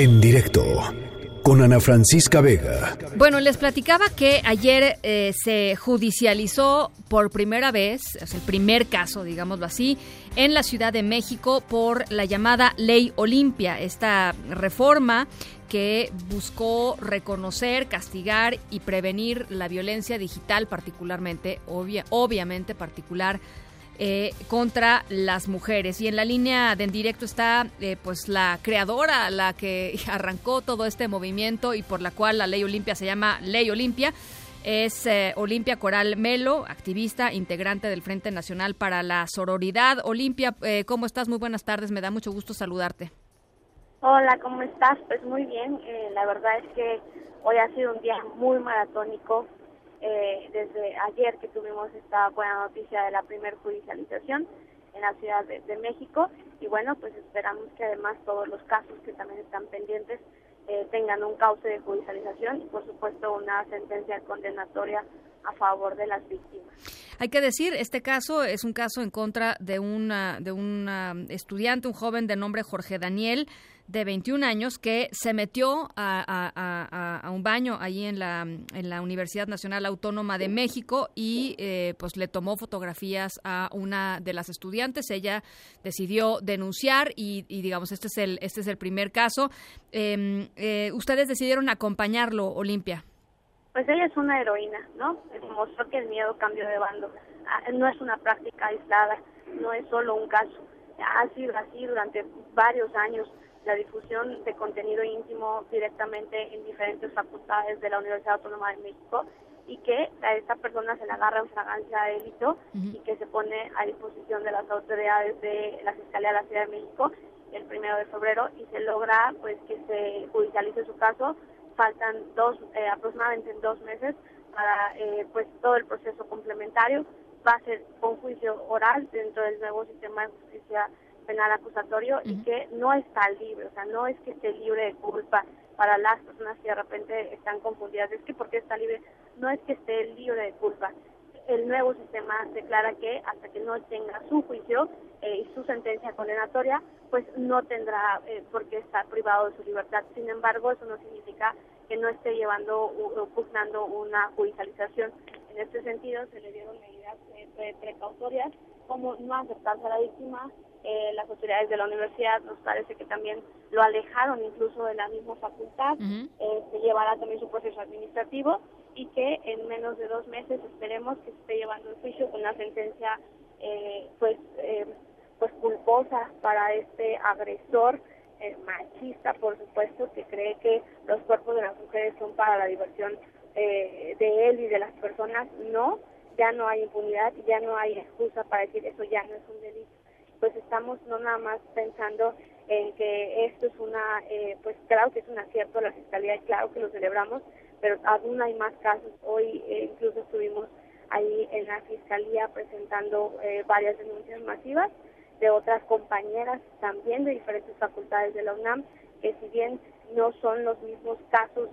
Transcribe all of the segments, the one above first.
En directo con Ana Francisca Vega. Bueno, les platicaba que ayer eh, se judicializó por primera vez, es el primer caso, digámoslo así, en la Ciudad de México por la llamada Ley Olimpia, esta reforma que buscó reconocer, castigar y prevenir la violencia digital, particularmente, obvia, obviamente particular eh, contra las mujeres. Y en la línea de en directo está eh, pues la creadora, la que arrancó todo este movimiento y por la cual la ley Olimpia se llama Ley Olimpia. Es eh, Olimpia Coral Melo, activista, integrante del Frente Nacional para la Sororidad. Olimpia, ¿cómo estás? Muy buenas tardes, me da mucho gusto saludarte. Hola, ¿cómo estás? Pues muy bien, la verdad es que hoy ha sido un día muy maratónico, eh, desde ayer que tuvimos esta buena noticia de la primer judicialización en la Ciudad de, México y bueno, pues esperamos que además todos los casos que también están pendientes eh, tengan un cauce de judicialización y por supuesto una sentencia condenatoria a favor de las víctimas. Hay que decir, este caso es un caso en contra de una de un estudiante, un joven de nombre Jorge Daniel, de 21 años que se metió a, un baño allí en la, en la Universidad Nacional Autónoma de México y eh, pues le tomó fotografías a una de las estudiantes. Ella decidió denunciar y, digamos este es el este es el primer caso. Em, eh, ustedes decidieron acompañarlo, Olimpia. Pues ella es una heroína, ¿no? Demostró que el miedo cambió de bando. Ah, no es una práctica aislada, no es solo un caso. Ha sido así durante varios años la difusión de contenido íntimo directamente en diferentes facultades de la Universidad Autónoma de México y que a esta persona se le agarra en fragancia de delito y que se pone a disposición de las autoridades de la Fiscalía de la Ciudad de México el primero de febrero y se logra pues que se judicialice su caso. Faltan dos, eh, aproximadamente dos meses para eh, pues todo el proceso complementario. Va a ser un juicio oral dentro del nuevo sistema de justicia penal acusatorio y que no está libre, o sea, no es que esté libre de culpa para las personas que de repente están confundidas, es que porque está libre, no es que esté libre de culpa. El nuevo sistema declara que hasta que no tenga su juicio eh, y su sentencia condenatoria, pues no tendrá eh, por qué estar privado de su libertad. Sin embargo, eso no significa que no esté llevando o pugnando una judicialización. En este sentido, se le dieron medidas eh, precautorias como no aceptarse a la víctima, eh, las autoridades de la universidad nos parece que también lo alejaron incluso de la misma facultad, eh, se llevará también su proceso administrativo y que en menos de dos meses esperemos que se esté llevando el juicio con una sentencia eh, pues pues culposa para este agresor machista por supuesto que cree que los cuerpos de las mujeres son para la diversión de él y de las personas. No ya no hay impunidad ya no hay excusa para decir eso ya no es un delito. Pues estamos no nada más pensando en que esto es una, eh, pues claro que es un acierto la fiscalía y claro que lo celebramos, pero aún hay más casos. Hoy eh, incluso estuvimos ahí en la fiscalía presentando eh, varias denuncias masivas de otras compañeras también de diferentes facultades de la UNAM, que si bien no son los mismos casos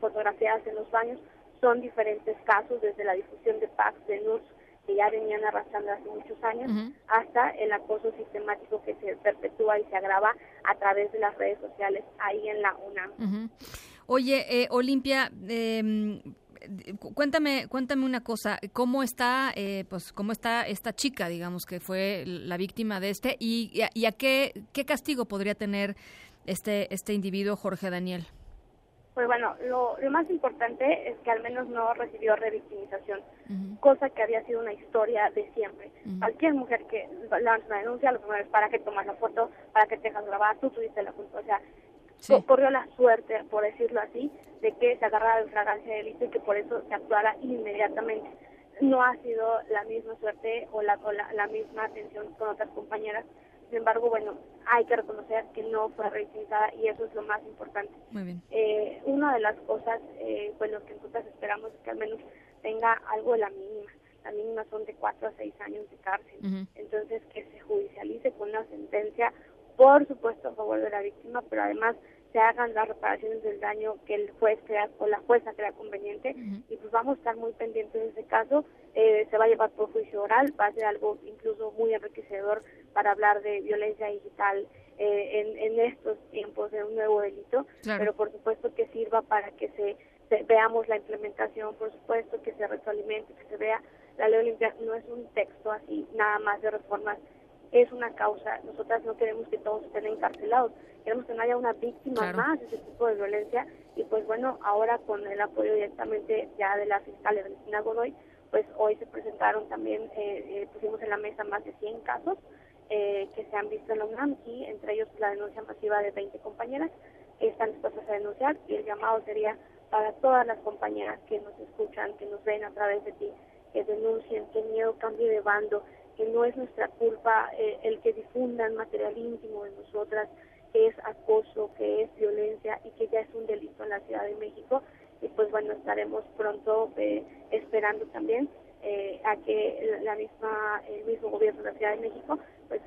fotografiados en los baños, son diferentes casos desde la difusión de PACs, de NURS, que ya venían arrastrando hace muchos años, hasta el acoso sistemático que se perpetúa y se agrava a través de las redes sociales ahí en la UNAM. Oye, eh, Olimpia, em, cuéntame, cuéntame una cosa, ¿cómo está, eh, pues, cómo está esta chica, digamos, que fue la víctima de este, y, y a, qué, qué castigo podría tener este, este individuo, Jorge Daniel? Pues bueno, lo, más importante es que al menos no recibió revictimización, cosa que había sido una historia de siempre. Cualquier mujer que lanza una denuncia, lo primero es para que tomas la foto, para que te dejas grabar, tú tuviste la culpa. O sea, corrió la suerte, por decirlo así, de que se agarrara de fragancia de delito y que por eso se actuara inmediatamente. No ha sido la misma suerte o la, o la misma atención con otras compañeras sin embargo, bueno, hay que reconocer que no fue revictimizada y eso es lo más importante. Muy bien. Eh, una de las cosas, eh, pues lo que nosotros esperamos es que al menos tenga algo de la mínima. La mínima son de cuatro a seis años de cárcel. Entonces, que se judicialice con una sentencia, por supuesto, a favor de la víctima, pero además se hagan las reparaciones del daño que el juez crea o la jueza crea conveniente y pues vamos a estar muy pendientes de ese caso. Eh, se va a llevar por juicio oral, va a ser algo incluso muy enriquecedor para hablar de violencia digital eh, en, en, estos tiempos de un nuevo delito. Pero por supuesto que sirva para que se, veamos la implementación, por supuesto que se retroalimente, que se vea. La ley olimpia no es un texto así nada más de reformas es una causa. Nosotras no queremos que todos estén encarcelados, queremos que no haya una víctima más de ese tipo de violencia. Y pues bueno, ahora con el apoyo directamente ya de la fiscal Evelina Godoy, pues hoy se presentaron también, eh, eh, pusimos en la mesa más de 100 casos eh, que se han visto en la UNAM y entre ellos la denuncia masiva de 20 compañeras que están dispuestas a denunciar y el llamado sería para todas las compañeras que nos escuchan, que nos ven a través de ti, que denuncien, que miedo cambie de bando, que no es nuestra culpa eh, el que difundan material íntimo de nosotras, que es acoso, que es violencia y que ya es un delito en la Ciudad de México. Y pues bueno, estaremos pronto eh, esperando también eh, a que la misma el mismo gobierno de la Ciudad de México pues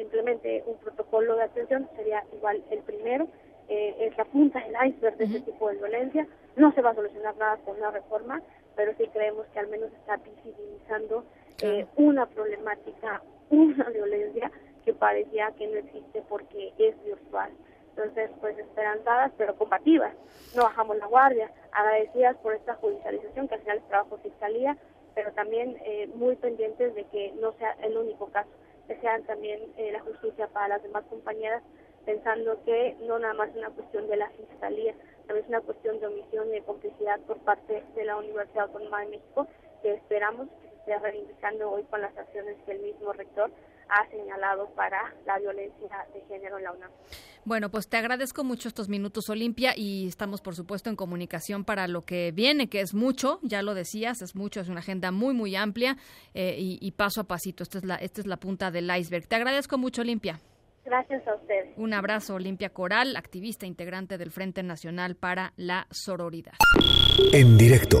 implemente un protocolo de atención. Sería igual el primero. Es la punta del iceberg de este tipo de violencia. No se va a solucionar nada con la reforma pero sí creemos que al menos está visibilizando eh, una problemática, una violencia que parecía que no existe porque es virtual. Entonces, pues esperanzadas, pero combativas. No bajamos la guardia, agradecidas por esta judicialización que al final es trabajo fiscalía, pero también eh, muy pendientes de que no sea el único caso, que sean también eh, la justicia para las demás compañeras, pensando que no nada más es una cuestión de la fiscalía, también es una cuestión de omisión y de complicidad por parte de la Universidad Autónoma de México, que esperamos reivindicando hoy con las acciones que el mismo rector ha señalado para la violencia de género en la UNAM. Bueno, pues te agradezco mucho estos minutos, Olimpia, y estamos, por supuesto, en comunicación para lo que viene, que es mucho, ya lo decías, es mucho, es una agenda muy, muy amplia eh, y, paso a pasito. Esta es, la, esta es la punta del iceberg. Te agradezco mucho, Olimpia. Gracias a usted. Un abrazo, Olimpia Coral, activista integrante del Frente Nacional para la Sororidad. En directo,